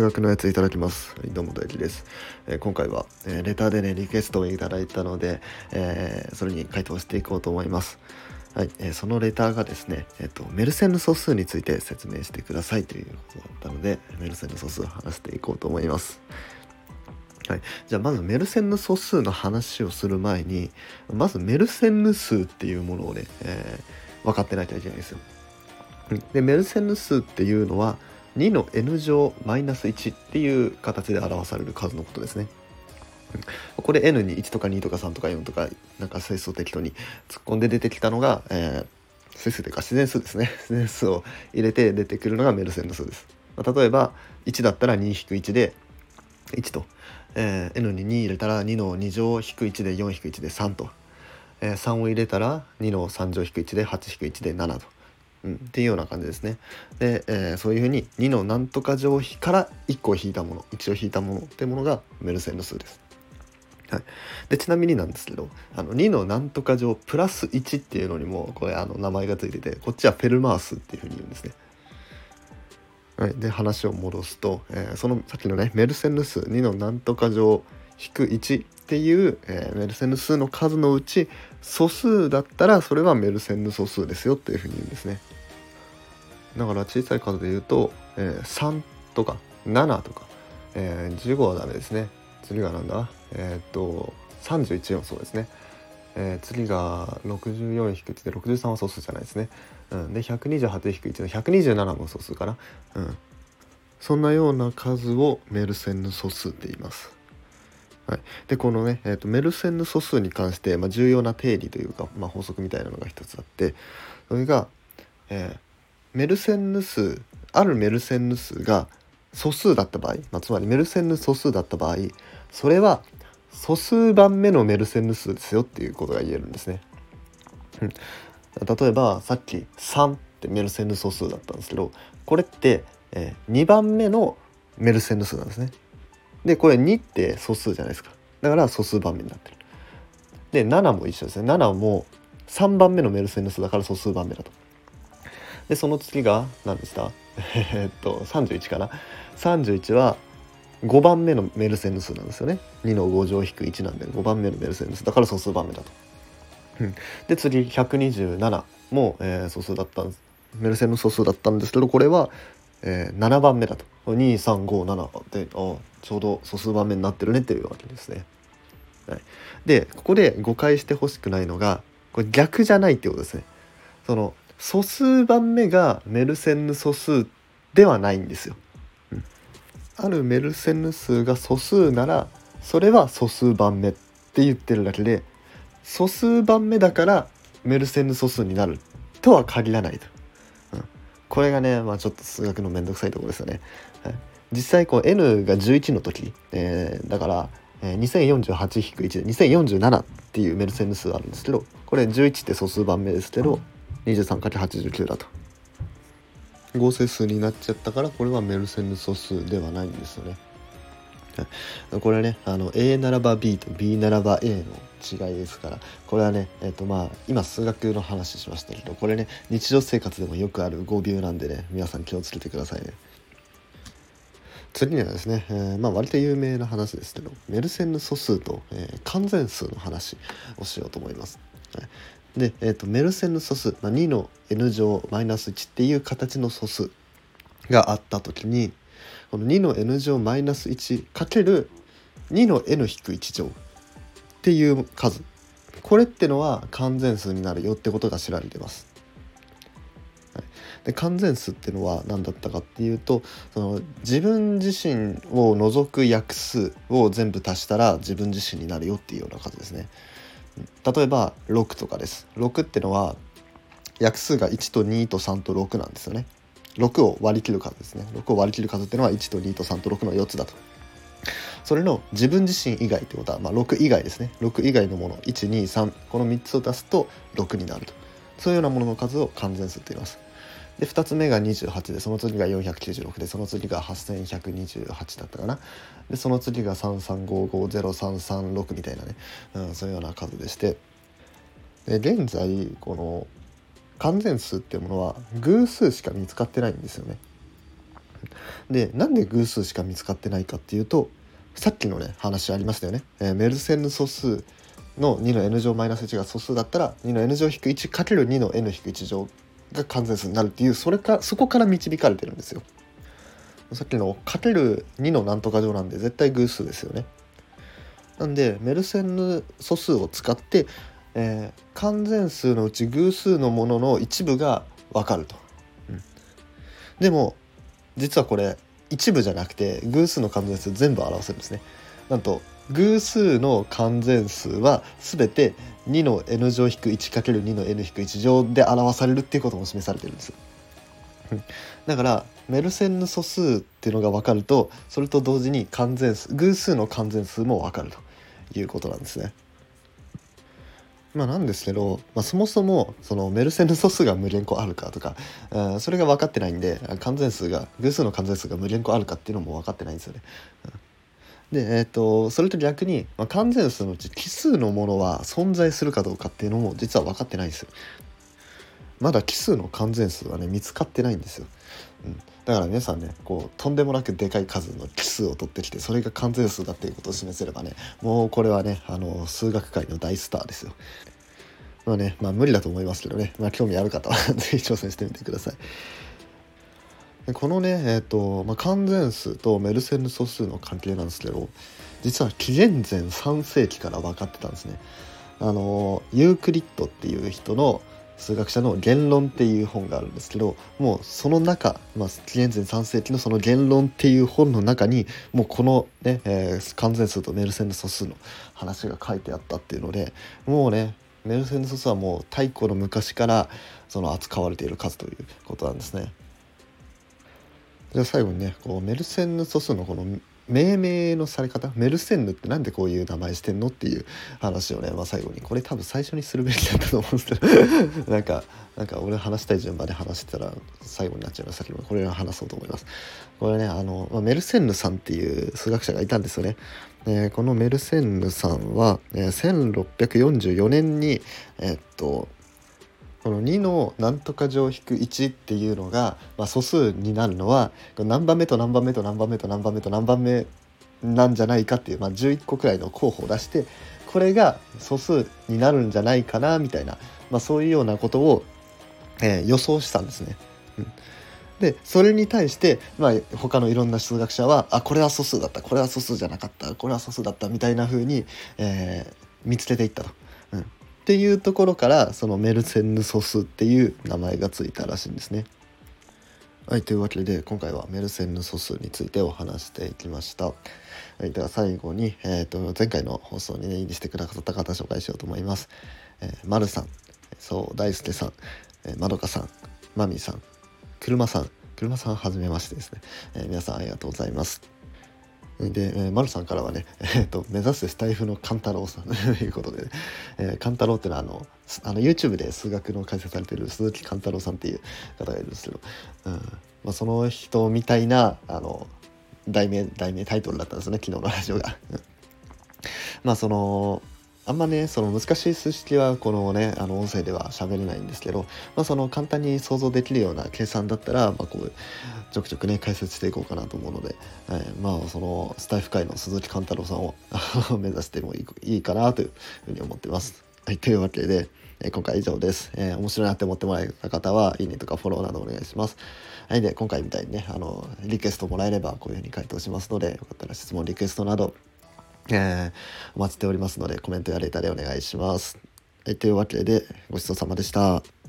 数学のやついただきます。どうも大輝です、えー、今回は、えー、レターでねリクエストをいただいたので、えー、それに回答していこうと思います。はい、えそのレターがですね、えっ、とメルセンヌ素数について説明してくださいということだったのでメルセンヌ素数を話していこうと思います。はい、じゃあまずメルセンヌ素数の話をする前にまずメルセンヌ数っていうものをね、え分かってないといけないんですよ。でメルセンヌ数っていうのは2の n 乗マイナス1っていう形で表される数のことですね。これ n に1とか2とか3とか4とかなんか整数を適当に突っ込んで出てきたのが、えー、整数というか自然数ですね。自然数を入れて出てくるのがメルセンヌ数です、まあ、例えば1だったら2-1で1と、えー、n に2入れたら2の2乗引く1で4引く1で3と、えー、3を入れたら2の3乗引く1で8引く1で7と。うん、っていうような感じですね。で、えー、そういうふうに2の何とか乗比から1個引いたもの1を引いたものっていうものがメルセンヌ数です。はい、でちなみになんですけどあの2の何とか乗プラス1っていうのにもこれあの名前が付いててこっちはフェルマースっていうふうに言うんですね。はい、で話を戻すと、えー、そのさっきのねメルセンヌ数2の何とか乗引く1っていう、えー、メルセンヌ数の数のうち素数だったらそれはメルセンヌ素数ですよっていうふうに言うんですね。だから小さい数で言うと、えー、3とか7とか、えー、15はダメですね。次がなんだ？えー、っと31もそうですね。えー、次が64引く1で63は素数じゃないですね。うん、で128引く1の127も素数かな。うん。そんなような数をメルセンヌ素数って言います。はい、でこのね、えーと、メルセンヌ素数に関して、まあ、重要な定理というか、まあ、法則みたいなのが一つあってそれが、えー、メルセンヌ数あるメルセンヌ数が素数だった場合、まあ、つまりメルセンヌ素数だった場合それは素数番目のメルセンヌ数ですよっていうことが言えるんですね。うん、例えばさっき3ってメルセンヌ素数だったんですけどこれって、えー、2番目のメルセンヌ数なんですね。でこれ2って素数じゃないですか。だから素数番目になってる。で7も一緒ですね。7も3番目のメルセンヌ数だから素数番目だと。でその次が何でした えっと31かな。31は5番目のメルセンヌ数なんですよね。2の5乗引く1なんで5番目のメルセンヌ数だから素数番目だと、で次127も、えー、素数だったんです。メルセンヌ素数だったんですけどこれは、えー、7番目だと2357であちょうど素数番目になってるねっていうわけですね。はい、でここで誤解してほしくないのがこれ逆じゃないってことですね。その素数番目がメルセンヌ素数ではないんですよ。うん、あるメルセンヌ数が素数ならそれは素数番目って言ってるだけで素数番目だからメルセンヌ素数になるとは限らないと。これがね、まあ、ちょっと数学のめんどくさいところですよね。はい実際こう n が11の時、えー、だから、えー、2048-1で2047っていうメルセンヌ数あるんですけどこれ11って素数番目ですけど 23×89 だと合成数になっちゃったからこれはメルセンヌ素数ではないんですよね。これはねあの A ならば B と B ならば A の違いですからこれはねえっ、ー、とまあ今数学の話しましたけどこれね日常生活でもよくある語尾なんでね皆さん気をつけてくださいね。次にはですね、えー、まあ割と有名な話ですけどメルセンヌ素数と、えー、完全数の話をしようと思います。はい、で、えーと、メルセンヌ素数、まあ、2の n 乗マイナス1っていう形の素数があった時にこの2の n 乗マイナス1かける2の n 引く1乗っていう数これってのは完全数になるよってことが知られてます。で完全数ってのは何だったかっていうとその自分自身を除く約数を全部足したら自分自身になるよっていうような数ですね。例えば6とかです。6ってのは約数が1と2と3と6なんですよね。6を割り切る数ですね。6を割り切る数っていうのは1と2と3と6の4つだと。それの自分自身以外ってことは、まあ、6以外ですね。6以外のもの123この3つを出すと6になると。そういうようなものの数を完全数って言います。で2つ目が28でその次が496でその次が8128だったかなでその次が335503336みたいなね、うん、そういうような数でしてで現在この完全数っていうものは偶数しか見つかってないんですよね。でなんで偶数しか見つかってないかっていうとさっきのね話ありましたよね、えー、メルセンヌ素数の2の n 乗マイナス1が素数だったら2の n 乗引く 1×2 の n-1 乗が完全数になるっていうそれかそこから導かれてるんですよ。さっきのかける2のなんとか乗なんで絶対偶数ですよね。なんでメルセンヌ素数を使って、えー、完全数のうち偶数のものの一部が分かると。うん、でも実はこれ一部じゃなくて偶数の完全数全部表せるんですね。なんと偶数の完全数は全て2の n 乗引く 1×2 の n 引く1乗で表されるっていうことも示されてるんです。だからメルセンヌ素数っていうのが分かるとそれと同時に完全数偶数の完全数も分かるということなんですね。まあなんですけど、まあ、そもそもそのメルセデス素数が無限個あるかとか、うん、それが分かってないんで完全数が偶数の完全数が無限個あるかっていうのも分かってないんですよね。でえっ、ー、とそれと逆に、まあ、完全数のうち奇数のものは存在するかどうかっていうのも実は分かってないんですよ。まだ奇数の完全数はね見つかってないんですよ。うん、だから皆さんねこうとんでもなくでかい数の奇数を取ってきてそれが完全数だっていうことを示せればねもうこれはねあの数学界の大スターですよ。まあねまあ無理だと思いますけどね、まあ、興味ある方は 是非挑戦してみてください。でこのねえっ、ー、と、まあ、完全数とメルセンヌ素数の関係なんですけど実は紀元前3世紀から分かってたんですね。あのユークリッドっていう人の数学者の「言論」っていう本があるんですけどもうその中、まあ、紀元前3世紀のその「言論」っていう本の中にもうこのね、えー、完全数とメルセンヌ素数の話が書いてあったっていうのでもうねメルセンヌ素数はもう太古の昔からその扱われている数ということなんですね。じゃあ最後にねこうメルセンヌ素数のこの命名のされ方？メルセンヌってなんでこういう名前してんのっていう話をね、まあ、最後にこれ多分最初にするべきだったと思うんですけど。なんかなんか俺話したい順番で話してたら最後になっちゃいましたけどこれを話そうと思います。これねあの、まあ、メルセンヌさんっていう数学者がいたんですよね。えー、このメルセンヌさんは、えー、1644年にえー、っとこの2の何とか乗引く1っていうのが、まあ、素数になるのは何番目と何番目と何番目と何番目と何番目なんじゃないかっていう、まあ、11個くらいの候補を出してこれが素数になるんじゃないかなみたいな、まあ、そういうようなことを、えー、予想したんですね。うん、でそれに対して、まあ、他のいろんな数学者はあこれは素数だったこれは素数じゃなかったこれは素数だったみたいな風に、えー、見つけていったと。っていうところからそのメルセンヌ素数っていう名前がついたらしいんですね。はいというわけで今回はメルセンヌ素数についてお話していきました。はい、では最後に、えーと、前回の放送にねいいにしてくださった方紹介しようと思います。えー、まるさん、そう大輔さん、えー、まどかさん、まみさん、車さん、車さんはじめましてですね、えー、皆さんありがとうございます。で、えー、丸さんからはね、えーと、目指すスタイフの勘太郎さん ということで、ね、えー、勘太郎っていうのはあのあの YouTube で数学の解説されてる鈴木勘太郎さんっていう方がいるんですけど、うんまあ、その人みたいなあの題名題名タイトルだったんですね昨日のラジオが。まあそのあんまねその難しい数式はこのねあの音声では喋れないんですけど、まあ、その簡単に想像できるような計算だったら、まあ、こうちょくちょくね解説していこうかなと思うので、はい、まあそのスタイフ界の鈴木貫太郎さんを 目指してもいいいいかなというふうに思ってます。はい、というわけで、え今回以上です、えー、面白いなって思ってもらえた方はいいねとかフォローなどお願いします。はい、で今回みたいにねあのリクエストもらえればこういうふうに回答しますのでよかったら質問リクエストなどえー、お待ちしておりますのでコメントやレターでお願いします。はい、というわけでごちそうさまでした。